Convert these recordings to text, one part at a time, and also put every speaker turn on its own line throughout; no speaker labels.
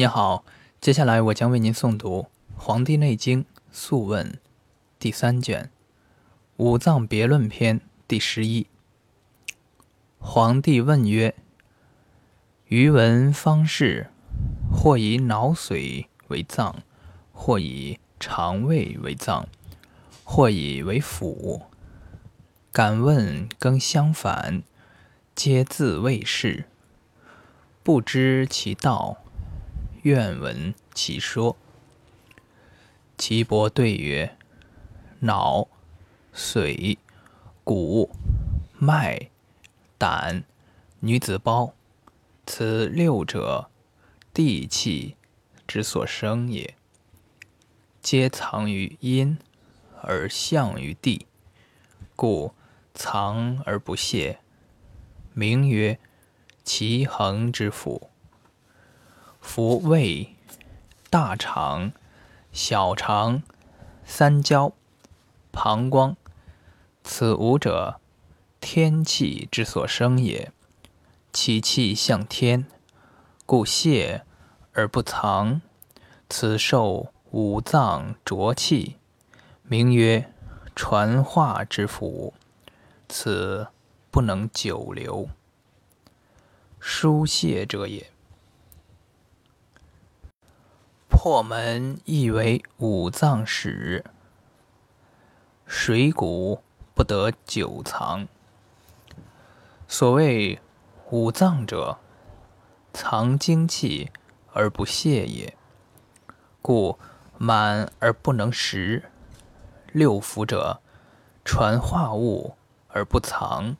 你好，接下来我将为您诵读《黄帝内经·素问》第三卷《五脏别论篇》第十一。皇帝问曰：“余闻方士，或以脑髓为脏，或以肠胃为脏，或以为腑。敢问更相反，皆自谓是，不知其道。”愿闻其说。岐伯对曰：“脑、髓、骨、脉、胆、女子胞，此六者，地气之所生也。皆藏于阴，而象于地，故藏而不泄，名曰其恒之府。”夫胃、大肠、小肠、三焦、膀胱，此五者，天气之所生也。其气向天，故泄而不藏。此受五脏浊气，名曰传化之府。此不能久留，疏泄者也。破门亦为五脏使，水谷不得久藏。所谓五脏者，藏精气而不泄也。故满而不能食。六腑者，传化物而不藏，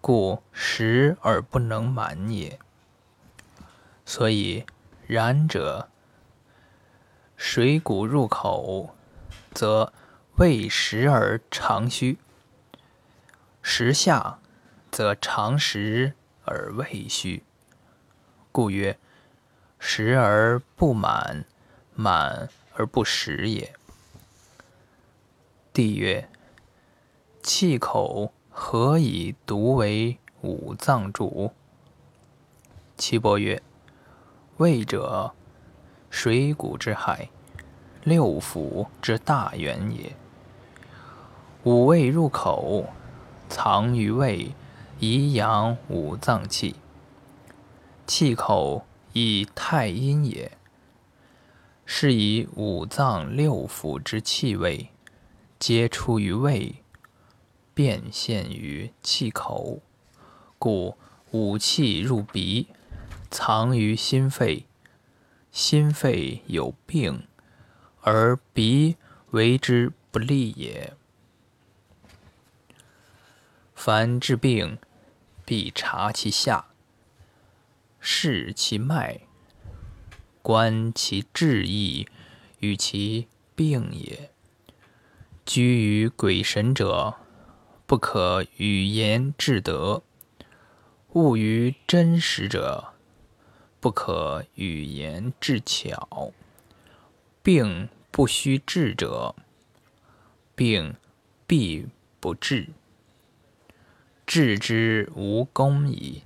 故食而不能满也。所以然者。水谷入口，则胃食而肠虚；食下，则肠实而胃虚。故曰：食而不满，满而不食也。帝曰：气口何以独为五脏主？岐伯曰：胃者。水谷之海，六腑之大源也。五味入口，藏于胃，以养五脏气。气口以太阴也，是以五脏六腑之气味，皆出于胃，变现于气口。故五气入鼻，藏于心肺。心肺有病，而鼻为之不利也。凡治病，必察其下，视其脉，观其志意与其病也。居于鬼神者，不可语言治得；物于真实者。不可语言智巧，病不须治者，病必不治。治之无功矣。